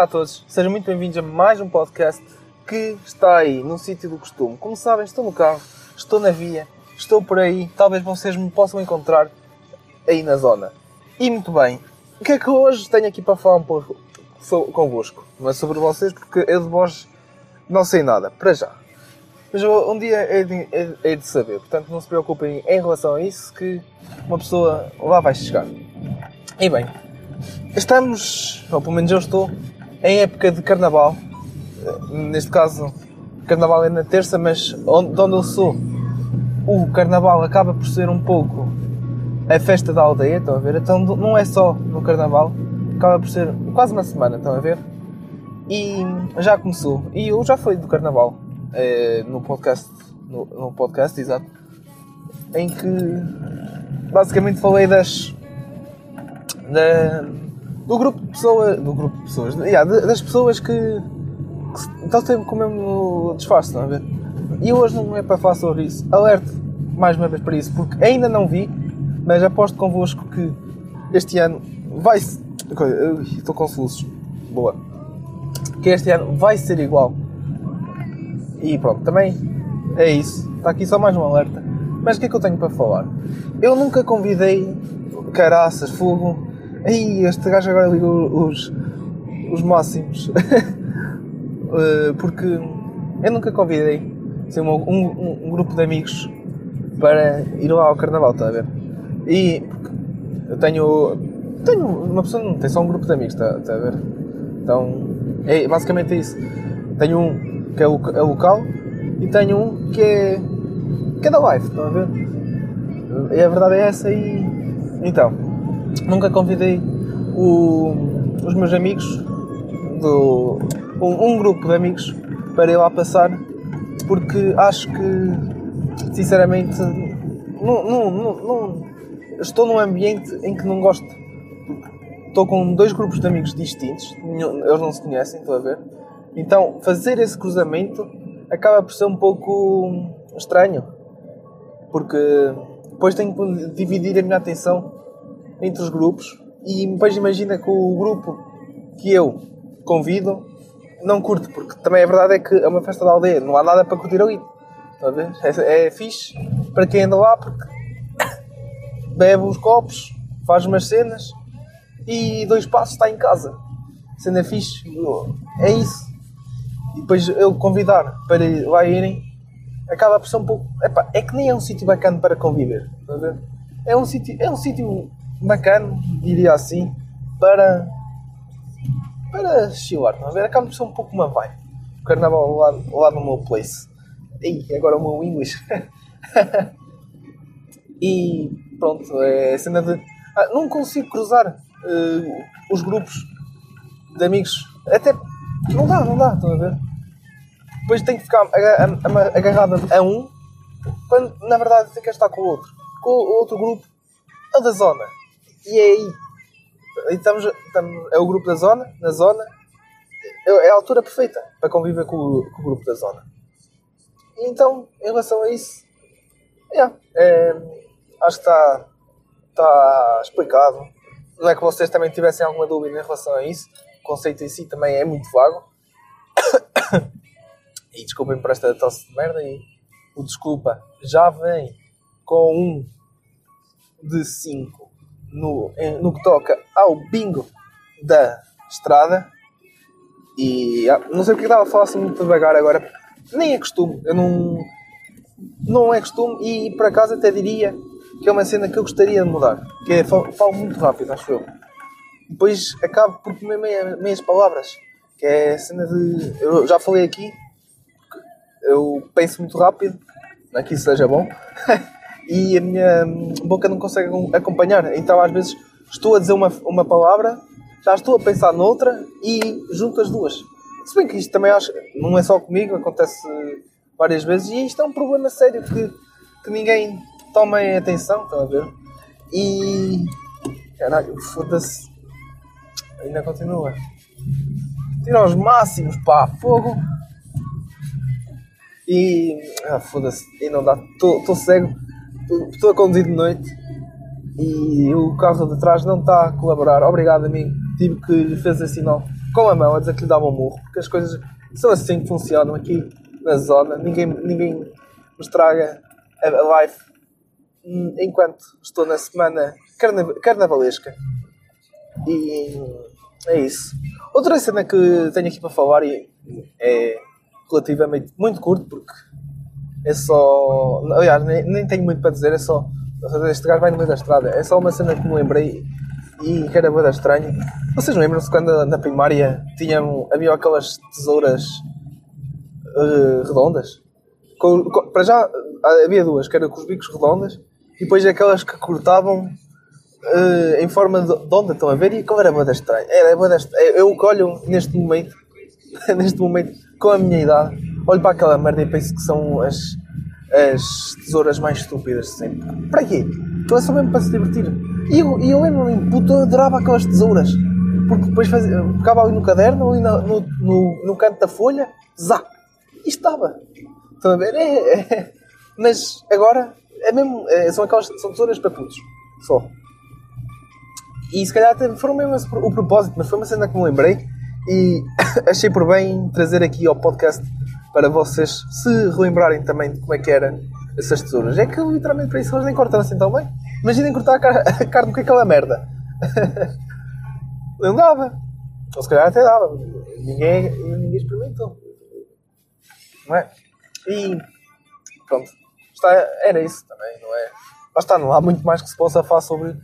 Olá a todos, sejam muito bem-vindos a mais um podcast que está aí no sítio do costume. Como sabem, estou no carro, estou na via, estou por aí, talvez vocês me possam encontrar aí na zona. E muito bem, o que é que hoje tenho aqui para falar um pouco convosco? Não é sobre vocês, porque eu de vós não sei nada, para já. Mas um dia é de, é de saber, portanto não se preocupem em relação a isso, que uma pessoa lá vai chegar. E bem, estamos, ou pelo menos eu estou, em época de carnaval. Neste caso, carnaval é na terça, mas onde, de onde eu sou, o carnaval acaba por ser um pouco a festa da aldeia, estão a ver? Então não é só no carnaval, acaba por ser quase uma semana, estão a ver? E já começou. E eu já fui do carnaval é, no podcast, no, no podcast, exato, em que basicamente falei das da, do grupo de pessoas. Do grupo de pessoas. Yeah, das pessoas que, que estão sempre com o mesmo disfarce, estão a ver? E hoje não é para falar sobre isso. Alerto mais uma vez para isso, porque ainda não vi, mas aposto convosco que este ano vai. Estou soluços. Boa. Que este ano vai ser igual. E pronto, também é isso. Está aqui só mais um alerta. Mas o que é que eu tenho para falar? Eu nunca convidei caraças, fogo, Aí, este gajo agora liga os, os máximos. Eh, porque eu nunca convidei assim, um, um, um, grupo de amigos para ir lá ao carnaval, está a ver? E eu tenho. Tenho. Uma pessoa não tem só um grupo de amigos, está, está a ver? Então, é basicamente isso. Tenho um que é, o, é local e tenho um que é. que é da live, estão a ver? E a verdade é essa e. Então nunca convidei o, os meus amigos, do, um, um, grupo de amigos, para ir lá passar, porque acho que, sinceramente, não, não, não, estou num ambiente em que não gosto. Estou com dois grupos de amigos distintos, eles não se conhecem, estou a ver. Então, fazer esse cruzamento acaba por ser um pouco estranho, porque depois tenho que dividir a minha atenção entre os grupos e depois imagina que o grupo que eu convido não curte, porque também a verdade é que é uma festa da aldeia, não há nada para curtir ali. Está? É, é fixe para quem anda lá porque bebe os copos, faz umas cenas e dois passos está em casa. Sendo é fixe, é isso. E depois eu convidar para lá irem acaba por ser um pouco. É que nem é um sítio bacana para conviver. É um sítio, é um sítio bacana, diria assim, para para chilar, não a ver? Acaba por ser um pouco uma vibe. O carnaval lá, lá no meu place. Ih, agora o meu English. e pronto, é a cena de. Ah, não consigo cruzar uh, os grupos de amigos. Até. Não dá, não dá, estão a ver? Depois tenho que ficar agarrado a um, quando na verdade tem que estar com o outro. Com o outro grupo, é da zona. E é aí. Estamos, estamos, é o grupo da zona, na zona. É, é a altura perfeita para conviver com o, com o grupo da zona. E então, em relação a isso, yeah, é, acho que está, está explicado. Não é que vocês também tivessem alguma dúvida em relação a isso. O conceito em si também é muito vago. e desculpem por esta tosse de merda. E o desculpa já vem com um de 5 no, no que toca ao bingo da estrada. E ah, não sei porque estava a falar assim muito devagar agora. Nem é costume. Eu não. Não é costume e por acaso até diria que é uma cena que eu gostaria de mudar. Que é falo, falo muito rápido, acho eu. Depois acabo por comer meia, meias palavras. Que é a cena de. Eu já falei aqui. Eu penso muito rápido. Não é que isso seja bom. e a minha boca não consegue acompanhar. Então às vezes estou a dizer uma, uma palavra, já estou a pensar noutra e junto as duas. Se bem que isto também acho, não é só comigo, acontece várias vezes e isto é um problema sério que, que ninguém toma atenção, estão a ver? E. Caralho, foda-se. Ainda continua. Tira os máximos, pá, fogo. E. Ah, foda-se. E não dá. Estou cego estou a conduzir de noite e o carro de trás não está a colaborar. Obrigado, amigo. Tive que lhe fazer sinal com a mão a dizer que lhe dava um murro, porque as coisas são assim que funcionam aqui na zona. Ninguém, ninguém me estraga a life enquanto estou na semana carnavalesca. E é isso. Outra cena que tenho aqui para falar e é relativamente muito curto, porque é só. Aliás, nem, nem tenho muito para dizer, é só. Este gajo vai no meio da estrada. É só uma cena que me lembrei e que era bem estranho. Vocês lembram-se quando na primária havia aquelas tesouras uh, redondas? Com, com, para já havia duas, que eram com os bicos redondas e depois aquelas que cortavam uh, em forma de, de onda, estão a ver? E como era bem estranho. Era bem estranho. Eu que olho neste momento, neste momento, com a minha idade, olho para aquela merda e penso que são as, as tesouras mais estúpidas de sempre. Para quê? Então é só mesmo para se divertir. E eu, eu lembro-me, puto, eu adorava aquelas tesouras. Porque depois ficava ali no caderno, ali no, no, no, no canto da folha, zá! E estava. Estão a ver? É, é. Mas agora é mesmo, é, são aquelas são tesouras para putos. Só. E se calhar foram mesmo o propósito, mas foi uma cena que me lembrei e achei por bem trazer aqui ao podcast para vocês se relembrarem também de como é que eram essas tesouras. É que literalmente para isso elas nem cortam assim tão bem. Imaginem cortar a, car a carne com aquela merda. não dava. Ou se calhar até dava. Ninguém, ninguém experimentou. Não é? E pronto. Está, era isso também, não é? Lá está, não há muito mais que se possa falar sobre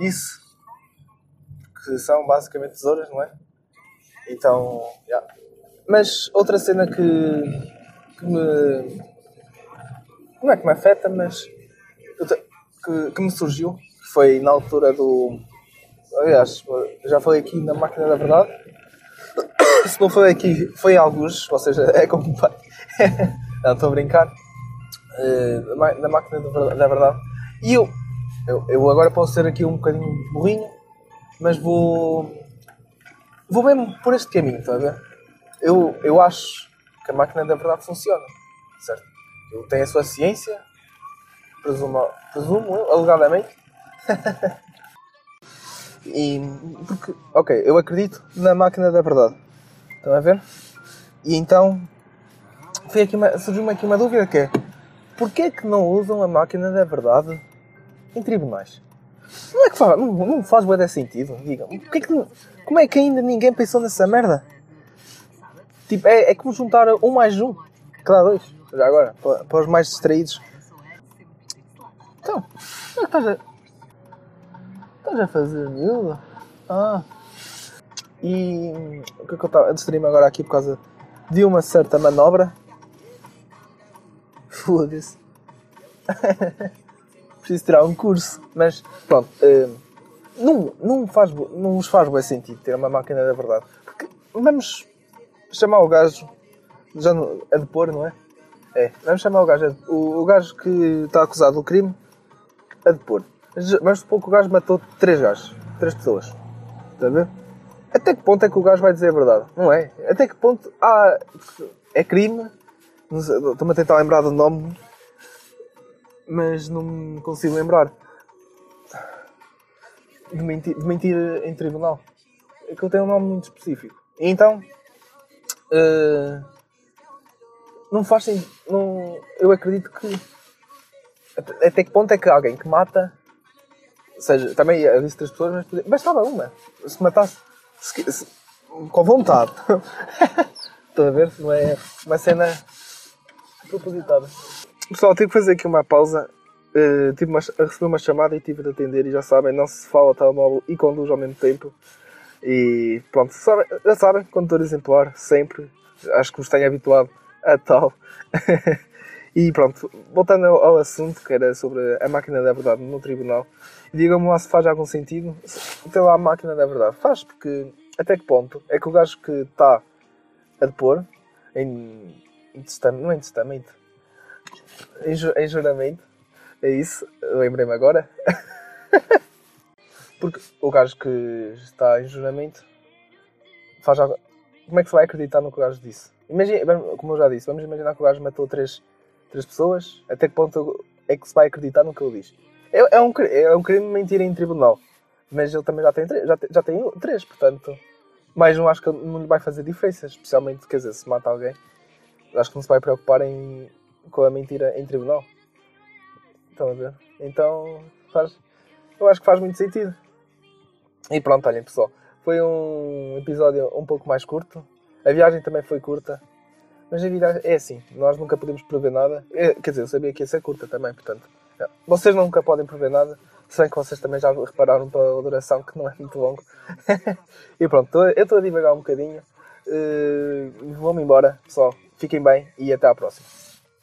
isso. Que são basicamente tesouras, não é? Então, yeah. Mas outra cena que, que me. Não é que me afeta, mas. Que, que me surgiu, foi na altura do. Aliás, já falei aqui na Máquina da Verdade. Se não foi aqui, foi alguns, ou seja, é como pai. não, estou a brincar. Uh, na Máquina da Verdade. E eu, eu, eu agora posso ser aqui um bocadinho burrinho, mas vou vou mesmo por este caminho, está a ver? Eu, eu acho que a máquina da verdade funciona, certo? Ele tem a sua ciência, presumo, presumo alegadamente. e porque, ok, eu acredito na máquina da verdade. Estão a ver? E então surgiu-me aqui uma dúvida que é porquê que não usam a máquina da verdade em tribunais? Não é que faz, não, não faz bem sentido, digam. Que, como é que ainda ninguém pensou nessa merda? Tipo, é, é como juntar um mais um, claro, dois. Já agora, para, para os mais distraídos. Então, como é que estás a. Estás a fazer, miúdo? Ah. E. O que é que eu estava a distrair-me agora aqui por causa de uma certa manobra? Foda-se. Preciso tirar um curso. Mas, pronto. Uh, não, não, faz, não vos faz bem sentido ter uma máquina da verdade. Porque vamos chamar o gajo. Já a depor, não é? É, vamos chamar o gajo. O, o gajo que está acusado do crime a depor. Vamos supor que o gajo matou três gajos. Três pessoas. Está a ver? Até que ponto é que o gajo vai dizer a verdade? Não é? Até que ponto. Ah, é crime. Estou-me a tentar lembrar do nome. Mas não consigo lembrar de mentir, de mentir em tribunal. Aquilo tem um nome muito específico. E então. Uh, não faz sentido. Não, eu acredito que. Até que ponto é que alguém que mata. Ou seja, também eu disse três pessoas, mas bastava uma. Se matasse. Se, se, com vontade. Estão a ver? Não é uma cena propositada. Pessoal, tive que fazer aqui uma pausa Uh, tive uma, recebi uma chamada e tive de atender e já sabem, não se fala telemóvel e conduz ao mesmo tempo. E pronto, já sabem, condutor exemplar, sempre. Acho que vos tenho habituado a tal. e pronto, voltando ao, ao, assunto que era sobre a máquina da verdade no tribunal, digam-me lá se faz algum sentido ter lá a máquina da verdade. Faz, porque até que ponto é que o gajo que está a depor em, em testamento, não é em testamento, em, em juramento, é isso, lembrei-me agora. Porque o gajo que está em juramento faz algo. Como é que se vai acreditar no que o gajo disse? Imagina, como eu já disse, vamos imaginar que o gajo matou três, três pessoas, até que ponto é que se vai acreditar no que ele diz? É, é, um, é um crime de mentira em tribunal, mas ele também já tem, já, tem, já tem três, portanto mais um acho que não lhe vai fazer diferença, especialmente, quer dizer, se mata alguém, acho que não se vai preocupar em, com a mentira em tribunal. Estão a ver? Então, faz, eu acho que faz muito sentido. E pronto, olhem pessoal, foi um episódio um pouco mais curto. A viagem também foi curta. Mas a vida é assim, nós nunca podemos prever nada. É, quer dizer, eu sabia que ia ser curta também, portanto. É, vocês nunca podem prever nada. Se bem que vocês também já repararam pela duração que não é muito longo. e pronto, eu estou a divagar um bocadinho. Uh, Vou-me embora, pessoal. Fiquem bem e até à próxima.